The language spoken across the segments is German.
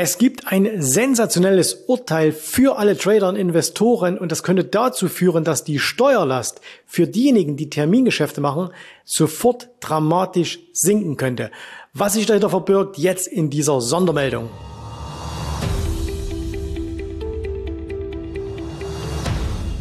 Es gibt ein sensationelles Urteil für alle Trader und Investoren und das könnte dazu führen, dass die Steuerlast für diejenigen, die Termingeschäfte machen, sofort dramatisch sinken könnte. Was sich dahinter verbirgt, jetzt in dieser Sondermeldung.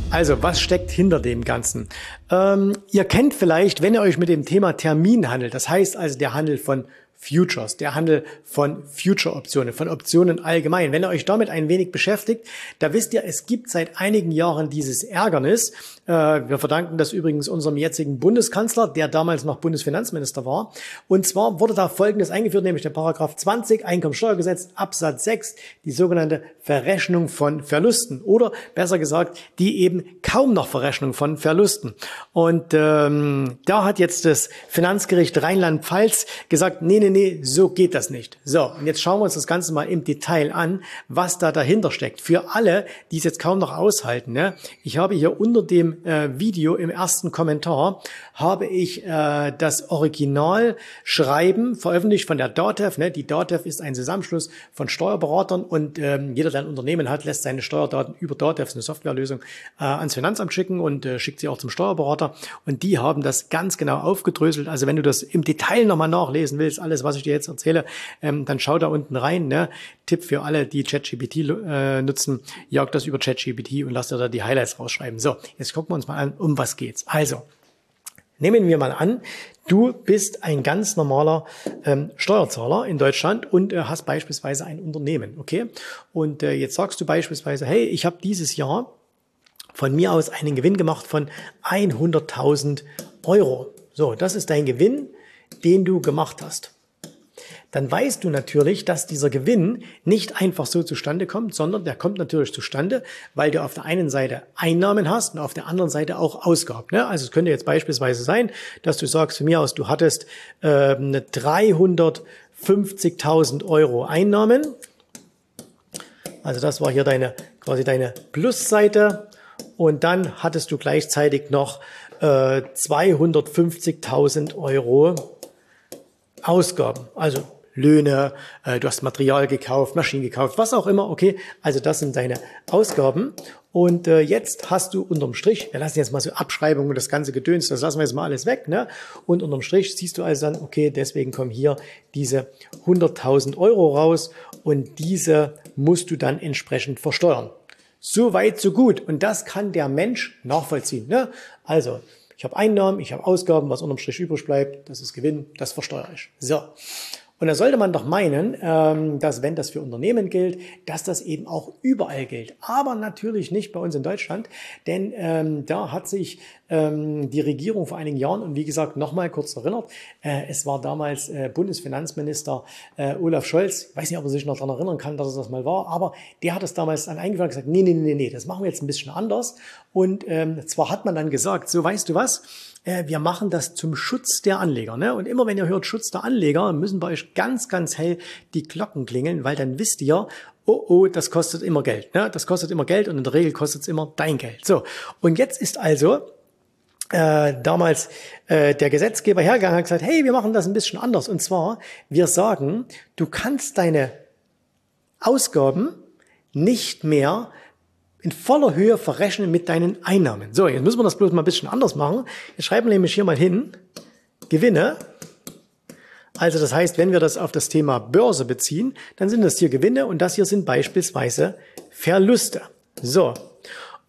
Also, was steckt hinter dem Ganzen? Ähm, ihr kennt vielleicht, wenn ihr euch mit dem Thema Termin handelt, das heißt also der Handel von Futures, der Handel von Future-Optionen, von Optionen allgemein. Wenn ihr euch damit ein wenig beschäftigt, da wisst ihr, es gibt seit einigen Jahren dieses Ärgernis. Äh, wir verdanken das übrigens unserem jetzigen Bundeskanzler, der damals noch Bundesfinanzminister war. Und zwar wurde da Folgendes eingeführt, nämlich der Paragraph 20 Einkommensteuergesetz Absatz 6, die sogenannte Verrechnung von Verlusten oder besser gesagt, die eben kaum noch Verrechnung von Verlusten. Und ähm, da hat jetzt das Finanzgericht Rheinland-Pfalz gesagt, nee, nee, nee, nee, so geht das nicht. So, und jetzt schauen wir uns das Ganze mal im Detail an, was da dahinter steckt. Für alle, die es jetzt kaum noch aushalten, ne? ich habe hier unter dem äh, Video im ersten Kommentar, habe ich äh, das Originalschreiben veröffentlicht von der DATEV. Ne? Die DATEV ist ein Zusammenschluss von Steuerberatern und ähm, jeder, der ein Unternehmen hat, lässt seine Steuerdaten über DATEV, eine Softwarelösung, äh, ans Finanzamt schicken und äh, schickt sie auch zum Steuerberater. Und die haben das ganz genau aufgedröselt. Also wenn du das im Detail nochmal nachlesen willst, alles alles, was ich dir jetzt erzähle, ähm, dann schau da unten rein. Ne? Tipp für alle, die ChatGPT äh, nutzen, jagt das über ChatGPT und lass dir da die Highlights rausschreiben. So, jetzt gucken wir uns mal an, um was geht's. Also, nehmen wir mal an, du bist ein ganz normaler ähm, Steuerzahler in Deutschland und äh, hast beispielsweise ein Unternehmen, okay? Und äh, jetzt sagst du beispielsweise, hey, ich habe dieses Jahr von mir aus einen Gewinn gemacht von 100.000 Euro. So, das ist dein Gewinn, den du gemacht hast dann weißt du natürlich, dass dieser Gewinn nicht einfach so zustande kommt, sondern der kommt natürlich zustande, weil du auf der einen Seite Einnahmen hast und auf der anderen Seite auch Ausgaben. Ne? Also es könnte jetzt beispielsweise sein, dass du sagst, von mir aus, du hattest äh, 350.000 Euro Einnahmen. Also das war hier deine quasi deine Plusseite und dann hattest du gleichzeitig noch äh, 250.000 Euro Ausgaben. Also Löhne, äh, du hast Material gekauft, Maschinen gekauft, was auch immer, okay. Also das sind deine Ausgaben. Und äh, jetzt hast du unterm Strich, wir lassen jetzt mal so Abschreibungen und das ganze Gedöns, das lassen wir jetzt mal alles weg, ne? Und unterm Strich siehst du also dann, okay, deswegen kommen hier diese 100.000 Euro raus und diese musst du dann entsprechend versteuern. So weit, so gut. Und das kann der Mensch nachvollziehen. Ne? Also, ich habe Einnahmen, ich habe Ausgaben, was unterm Strich übrig bleibt, das ist Gewinn, das versteuere ich. So. Und da sollte man doch meinen, ähm, dass wenn das für Unternehmen gilt, dass das eben auch überall gilt. Aber natürlich nicht bei uns in Deutschland, denn ähm, da hat sich ähm, die Regierung vor einigen Jahren, und wie gesagt, nochmal kurz erinnert, äh, es war damals äh, Bundesfinanzminister äh, Olaf Scholz, ich weiß nicht, ob er sich noch daran erinnern kann, dass es das mal war, aber der hat es damals dann eingeführt und gesagt, nee, nee, nee, nee, das machen wir jetzt ein bisschen anders. Und ähm, zwar hat man dann gesagt, so weißt du was, äh, wir machen das zum Schutz der Anleger. Ne? Und immer wenn ihr hört Schutz der Anleger, müssen bei euch ganz, ganz hell die Glocken klingeln, weil dann wisst ihr, oh, oh, das kostet immer Geld. Ne? Das kostet immer Geld und in der Regel kostet es immer dein Geld. So, und jetzt ist also äh, damals äh, der Gesetzgeber hergegangen und gesagt, hey, wir machen das ein bisschen anders. Und zwar, wir sagen, du kannst deine Ausgaben nicht mehr in voller Höhe verrechnen mit deinen Einnahmen. So, jetzt müssen wir das bloß mal ein bisschen anders machen. Jetzt schreiben wir nämlich hier mal hin, Gewinne. Also das heißt, wenn wir das auf das Thema Börse beziehen, dann sind das hier Gewinne und das hier sind beispielsweise Verluste. So,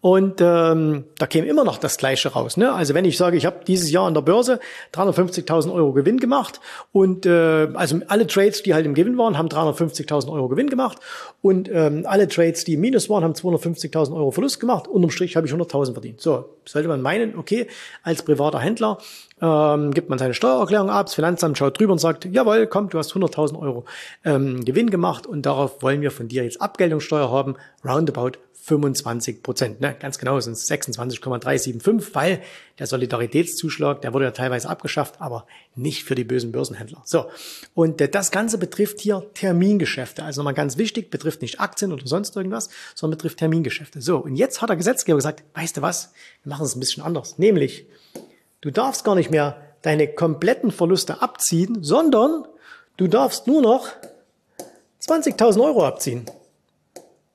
und ähm, da käme immer noch das Gleiche raus. Ne? Also wenn ich sage, ich habe dieses Jahr an der Börse 350.000 Euro Gewinn gemacht und äh, also alle Trades, die halt im Gewinn waren, haben 350.000 Euro Gewinn gemacht und ähm, alle Trades, die im Minus waren, haben 250.000 Euro Verlust gemacht. Unterm Strich habe ich 100.000 verdient. So sollte man meinen, okay, als privater Händler ähm, gibt man seine Steuererklärung ab, das Finanzamt schaut drüber und sagt, jawohl, komm, du hast 100.000 Euro ähm, Gewinn gemacht und darauf wollen wir von dir jetzt Abgeltungssteuer haben, roundabout 25 Prozent. Ne? Ganz genau sind es 26,375, weil der Solidaritätszuschlag, der wurde ja teilweise abgeschafft, aber nicht für die bösen Börsenhändler. So, und äh, das Ganze betrifft hier Termingeschäfte. Also nochmal ganz wichtig, betrifft nicht Aktien oder sonst irgendwas, sondern betrifft Termingeschäfte. So, und jetzt hat der Gesetzgeber gesagt, weißt du was, wir machen es ein bisschen anders. Nämlich, du darfst gar nicht mehr deine kompletten Verluste abziehen, sondern du darfst nur noch 20.000 Euro abziehen.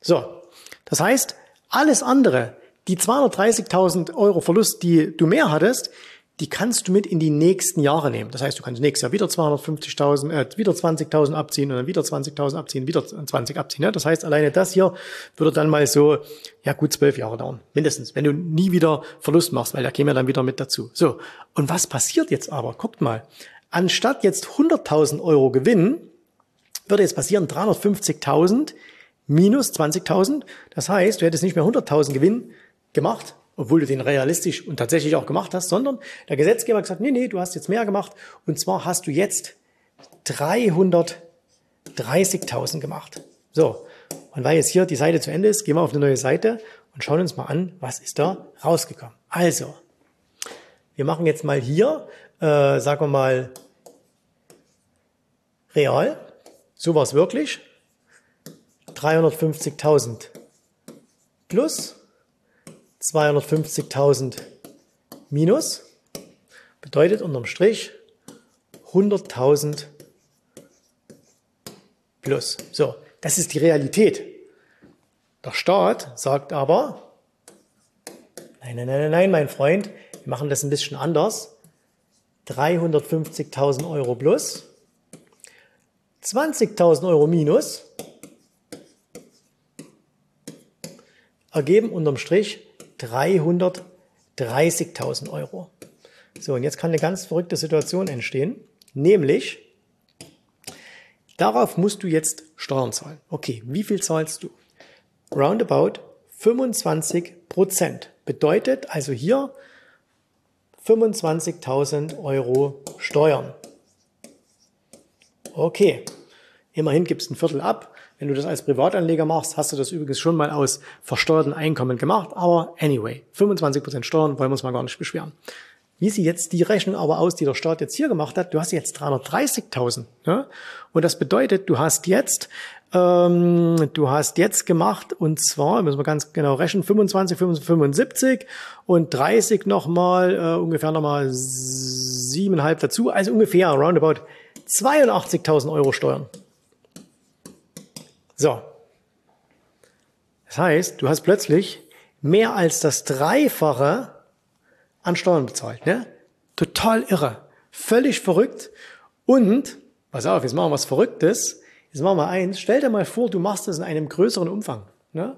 So, das heißt, alles andere, die 230.000 Euro Verlust, die du mehr hattest, die kannst du mit in die nächsten Jahre nehmen. Das heißt, du kannst nächstes Jahr wieder 250.000, äh, wieder 20.000 abziehen und dann wieder 20.000 abziehen, wieder 20 abziehen. Ne? Das heißt, alleine das hier würde dann mal so, ja gut, zwölf Jahre dauern. Mindestens. Wenn du nie wieder Verlust machst, weil da käme ja dann wieder mit dazu. So. Und was passiert jetzt aber? Guckt mal. Anstatt jetzt 100.000 Euro Gewinn, würde jetzt passieren 350.000 minus 20.000. Das heißt, du hättest nicht mehr 100.000 Gewinn gemacht, obwohl du den realistisch und tatsächlich auch gemacht hast, sondern der Gesetzgeber hat gesagt, nee, nee, du hast jetzt mehr gemacht und zwar hast du jetzt 330.000 gemacht. So, und weil jetzt hier die Seite zu Ende ist, gehen wir auf eine neue Seite und schauen uns mal an, was ist da rausgekommen. Also, wir machen jetzt mal hier, äh, sagen wir mal, real. So war es wirklich. 350.000 plus 250.000 minus bedeutet unterm Strich 100.000 plus. So, das ist die Realität. Der Staat sagt aber, nein, nein, nein, nein, mein Freund, wir machen das ein bisschen anders. 350.000 Euro plus, 20.000 Euro minus ergeben unterm Strich 330.000 Euro. So, und jetzt kann eine ganz verrückte Situation entstehen, nämlich darauf musst du jetzt Steuern zahlen. Okay, wie viel zahlst du? Roundabout 25 Prozent. Bedeutet also hier 25.000 Euro Steuern. Okay, immerhin gibst ein Viertel ab. Wenn du das als Privatanleger machst, hast du das übrigens schon mal aus versteuerten Einkommen gemacht. Aber anyway, 25% Steuern wollen wir uns mal gar nicht beschweren. Wie sieht jetzt die Rechnung aber aus, die der Staat jetzt hier gemacht hat? Du hast jetzt 330.000. Ja? Und das bedeutet, du hast jetzt, ähm, du hast jetzt gemacht, und zwar, müssen wir ganz genau rechnen, 25, 75 und 30 nochmal, äh, ungefähr nochmal siebeneinhalb dazu, also ungefähr roundabout 82.000 Euro Steuern. So. Das heißt, du hast plötzlich mehr als das Dreifache an Steuern bezahlt. Ne? Total irre. Völlig verrückt. Und, pass auf, jetzt machen wir was Verrücktes. Jetzt machen wir eins. Stell dir mal vor, du machst das in einem größeren Umfang. Ne?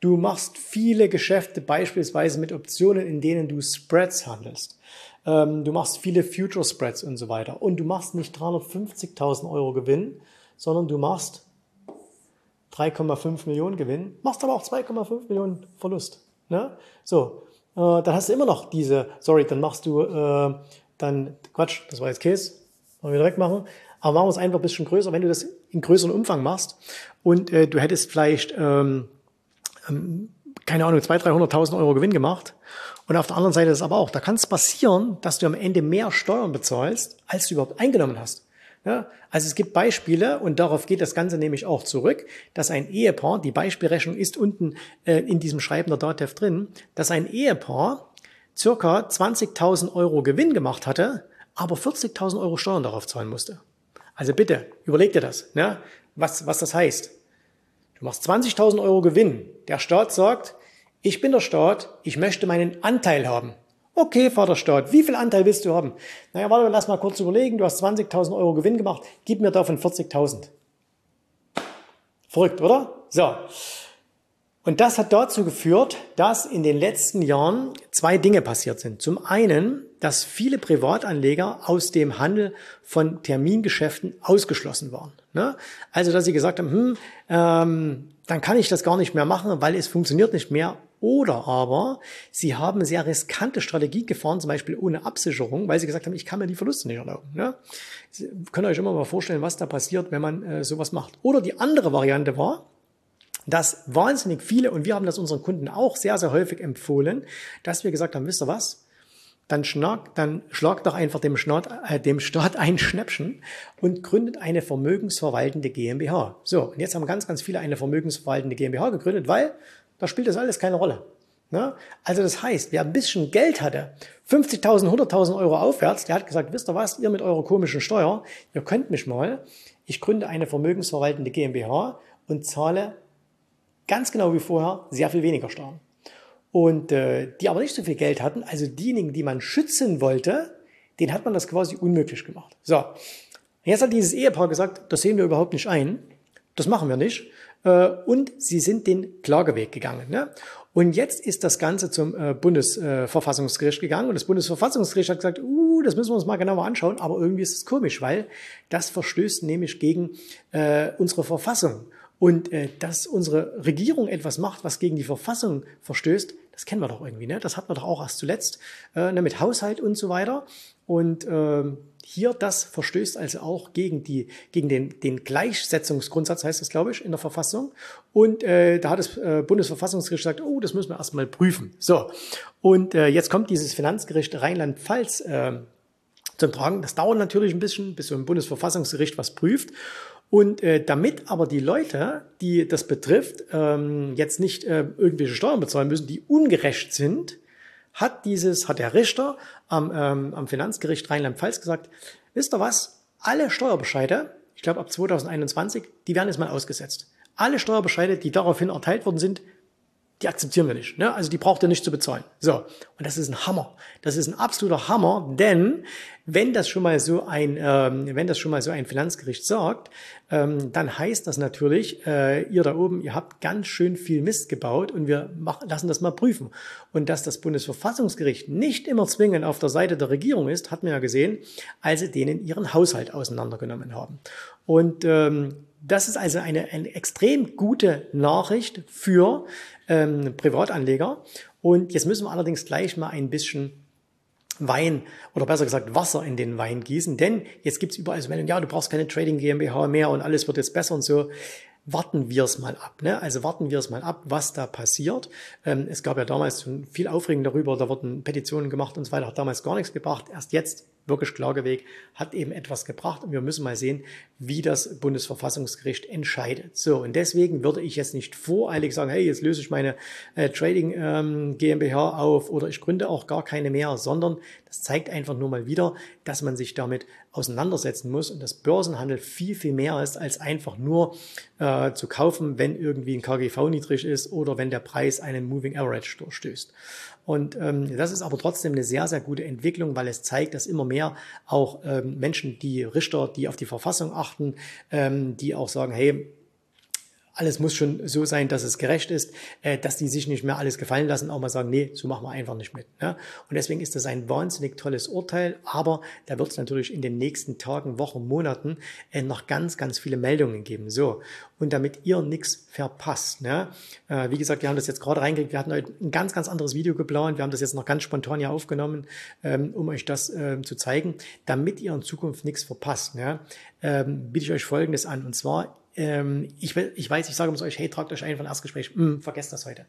Du machst viele Geschäfte beispielsweise mit Optionen, in denen du Spreads handelst. Ähm, du machst viele Future Spreads und so weiter. Und du machst nicht 350.000 Euro Gewinn, sondern du machst 3,5 Millionen Gewinn, machst aber auch 2,5 Millionen Verlust. Ne? So, äh, dann hast du immer noch diese, sorry, dann machst du, äh, dann, Quatsch, das war jetzt Käse, wollen wir direkt machen, aber machen wir es einfach ein bisschen größer, wenn du das in größeren Umfang machst und äh, du hättest vielleicht, ähm, ähm, keine Ahnung, 200.000, 300.000 Euro Gewinn gemacht und auf der anderen Seite ist es aber auch, da kann es passieren, dass du am Ende mehr Steuern bezahlst, als du überhaupt eingenommen hast. Ja, also es gibt Beispiele und darauf geht das Ganze nämlich auch zurück, dass ein Ehepaar, die Beispielrechnung ist unten äh, in diesem Schreiben der DATEV drin, dass ein Ehepaar circa 20.000 Euro Gewinn gemacht hatte, aber 40.000 Euro Steuern darauf zahlen musste. Also bitte, überleg dir das, ne? was, was das heißt. Du machst 20.000 Euro Gewinn. Der Staat sagt, ich bin der Staat, ich möchte meinen Anteil haben. Okay, Vaterstaat, wie viel Anteil willst du haben? Naja, warte, lass mal kurz überlegen. Du hast 20.000 Euro Gewinn gemacht. Gib mir davon 40.000. Verrückt, oder? So. Und das hat dazu geführt, dass in den letzten Jahren zwei Dinge passiert sind. Zum einen, dass viele Privatanleger aus dem Handel von Termingeschäften ausgeschlossen waren. Ne? Also, dass sie gesagt haben, hm, ähm, dann kann ich das gar nicht mehr machen, weil es funktioniert nicht mehr oder aber sie haben sehr riskante Strategie gefahren, zum Beispiel ohne Absicherung, weil sie gesagt haben, ich kann mir die Verluste nicht erlauben. Ja? Sie können euch immer mal vorstellen, was da passiert, wenn man äh, sowas macht. Oder die andere Variante war, dass wahnsinnig viele, und wir haben das unseren Kunden auch sehr, sehr häufig empfohlen, dass wir gesagt haben, wisst ihr was? Dann, schnack, dann schlagt doch einfach dem Staat, äh, dem Staat ein Schnäppchen und gründet eine vermögensverwaltende GmbH. So, und jetzt haben ganz, ganz viele eine vermögensverwaltende GmbH gegründet, weil da spielt das alles keine Rolle. Ne? Also das heißt, wer ein bisschen Geld hatte, 50.000, 100.000 Euro aufwärts, der hat gesagt, wisst ihr was, ihr mit eurer komischen Steuer, ihr könnt mich mal, ich gründe eine vermögensverwaltende GmbH und zahle ganz genau wie vorher sehr viel weniger Steuern. Und äh, die aber nicht so viel Geld hatten, also diejenigen, die man schützen wollte, den hat man das quasi unmöglich gemacht. So, jetzt hat dieses Ehepaar gesagt, das sehen wir überhaupt nicht ein, das machen wir nicht. Äh, und sie sind den Klageweg gegangen. Ne? Und jetzt ist das Ganze zum äh, Bundesverfassungsgericht gegangen und das Bundesverfassungsgericht hat gesagt, uh, das müssen wir uns mal genauer anschauen, aber irgendwie ist es komisch, weil das verstößt nämlich gegen äh, unsere Verfassung. Und äh, dass unsere Regierung etwas macht, was gegen die Verfassung verstößt, das kennen wir doch irgendwie, ne? Das hatten wir doch auch erst zuletzt äh, ne, mit Haushalt und so weiter. Und äh, hier, das verstößt also auch gegen, die, gegen den, den Gleichsetzungsgrundsatz, heißt das, glaube ich, in der Verfassung. Und äh, da hat das äh, Bundesverfassungsgericht gesagt, oh, das müssen wir erstmal prüfen. So, und äh, jetzt kommt dieses Finanzgericht Rheinland-Pfalz äh, zum Tragen. Das dauert natürlich ein bisschen, bis so ein Bundesverfassungsgericht was prüft. Und äh, damit aber die Leute, die das betrifft, ähm, jetzt nicht äh, irgendwelche Steuern bezahlen müssen, die ungerecht sind, hat dieses, hat der Richter am, ähm, am Finanzgericht Rheinland-Pfalz gesagt, wisst ihr was? Alle Steuerbescheide, ich glaube ab 2021, die werden jetzt mal ausgesetzt. Alle Steuerbescheide, die daraufhin erteilt worden sind, die akzeptieren wir nicht. Ne? Also die braucht ihr nicht zu bezahlen. So, und das ist ein Hammer. Das ist ein absoluter Hammer, denn wenn das schon mal so ein, ähm, wenn das schon mal so ein Finanzgericht sagt, ähm, dann heißt das natürlich, äh, ihr da oben, ihr habt ganz schön viel Mist gebaut und wir machen, lassen das mal prüfen. Und dass das Bundesverfassungsgericht nicht immer zwingend auf der Seite der Regierung ist, hat man ja gesehen, als sie denen ihren Haushalt auseinandergenommen haben. Und ähm, das ist also eine, eine extrem gute Nachricht für ähm, Privatanleger. Und jetzt müssen wir allerdings gleich mal ein bisschen Wein oder besser gesagt Wasser in den Wein gießen, denn jetzt gibt's überall so Meldungen, ja, du brauchst keine Trading GmbH mehr und alles wird jetzt besser und so. Warten wir es mal ab. Ne? Also warten wir es mal ab, was da passiert. Ähm, es gab ja damals schon viel Aufregung darüber, da wurden Petitionen gemacht und so weiter, hat damals gar nichts gebracht. Erst jetzt wirklich Klageweg, hat eben etwas gebracht und wir müssen mal sehen, wie das Bundesverfassungsgericht entscheidet. So, und deswegen würde ich jetzt nicht voreilig sagen, hey, jetzt löse ich meine äh, Trading ähm, GmbH auf oder ich gründe auch gar keine mehr, sondern das zeigt einfach nur mal wieder, dass man sich damit auseinandersetzen muss und das Börsenhandel viel, viel mehr ist, als einfach nur äh, zu kaufen, wenn irgendwie ein KGV niedrig ist oder wenn der Preis einen Moving Average durchstößt. Und ähm, das ist aber trotzdem eine sehr, sehr gute Entwicklung, weil es zeigt, dass immer mehr auch ähm, Menschen, die Richter, die auf die Verfassung achten, ähm, die auch sagen, hey, alles muss schon so sein, dass es gerecht ist, äh, dass die sich nicht mehr alles gefallen lassen, auch mal sagen, nee, so machen wir einfach nicht mit. Ne? Und deswegen ist das ein wahnsinnig tolles Urteil, aber da wird es natürlich in den nächsten Tagen, Wochen, Monaten äh, noch ganz, ganz viele Meldungen geben. So, und damit ihr nichts verpasst. Ne? Äh, wie gesagt, wir haben das jetzt gerade reingekriegt, wir hatten heute ein ganz, ganz anderes Video geplant, wir haben das jetzt noch ganz spontan hier aufgenommen, ähm, um euch das ähm, zu zeigen, damit ihr in Zukunft nichts verpasst. Ne? Ähm, biete ich euch Folgendes an, und zwar ähm, ich, ich weiß, ich sage uns euch, hey, tragt euch ein von Erstgespräch. Mm, vergesst das heute.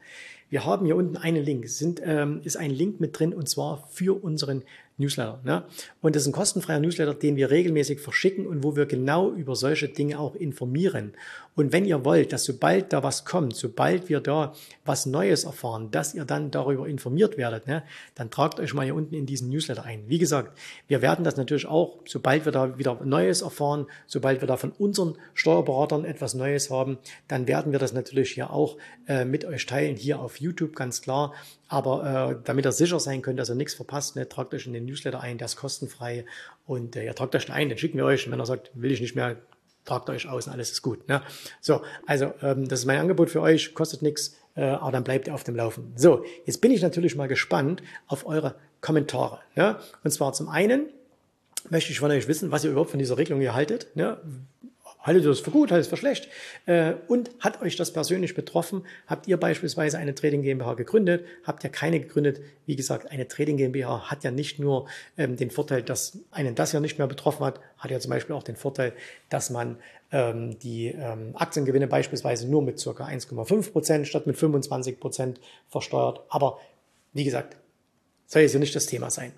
Wir haben hier unten einen Link. Sind, ähm, ist ein Link mit drin und zwar für unseren Newsletter. Ne? Und das ist ein kostenfreier Newsletter, den wir regelmäßig verschicken und wo wir genau über solche Dinge auch informieren. Und wenn ihr wollt, dass sobald da was kommt, sobald wir da was Neues erfahren, dass ihr dann darüber informiert werdet, ne, dann tragt euch mal hier unten in diesen Newsletter ein. Wie gesagt, wir werden das natürlich auch, sobald wir da wieder Neues erfahren, sobald wir da von unseren Steuerberatern etwas Neues haben, dann werden wir das natürlich hier auch äh, mit euch teilen, hier auf YouTube ganz klar. Aber äh, damit ihr sicher sein könnt, dass ihr nichts verpasst, ne, tragt euch in den Newsletter ein, der ist kostenfrei. Und äh, ja, tragt euch ein, den schicken wir euch. Und wenn er sagt, will ich nicht mehr, tragt euch aus und alles ist gut. Ne? So, also ähm, das ist mein Angebot für euch, kostet nichts, äh, aber dann bleibt ihr auf dem Laufen. So, jetzt bin ich natürlich mal gespannt auf eure Kommentare. Ne? Und zwar zum einen möchte ich von euch wissen, was ihr überhaupt von dieser Regelung hier haltet. Ne? Haltet ihr das für gut, haltet es für schlecht? Äh, und hat euch das persönlich betroffen? Habt ihr beispielsweise eine Trading GmbH gegründet? Habt ihr keine gegründet? Wie gesagt, eine Trading GmbH hat ja nicht nur ähm, den Vorteil, dass einen das ja nicht mehr betroffen hat, hat ja zum Beispiel auch den Vorteil, dass man ähm, die ähm, Aktiengewinne beispielsweise nur mit circa 1,5 Prozent statt mit 25 Prozent versteuert. Aber wie gesagt, soll jetzt ja nicht das Thema sein.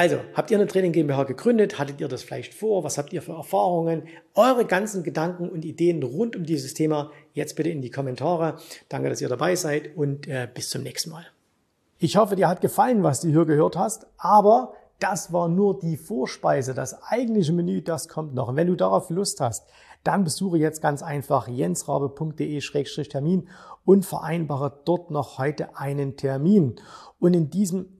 Also, habt ihr eine Training GmbH gegründet? Hattet ihr das vielleicht vor? Was habt ihr für Erfahrungen? Eure ganzen Gedanken und Ideen rund um dieses Thema jetzt bitte in die Kommentare. Danke, dass ihr dabei seid und äh, bis zum nächsten Mal. Ich hoffe, dir hat gefallen, was du hier gehört hast, aber das war nur die Vorspeise. Das eigentliche Menü, das kommt noch. Und wenn du darauf Lust hast, dann besuche jetzt ganz einfach jensrabe.de-termin und vereinbare dort noch heute einen Termin. Und in diesem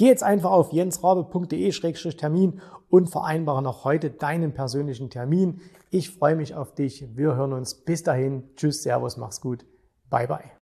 geh jetzt einfach auf jensrabe.de-termin und vereinbare noch heute deinen persönlichen Termin. Ich freue mich auf dich. Wir hören uns. Bis dahin. Tschüss, Servus, mach's gut. Bye, bye.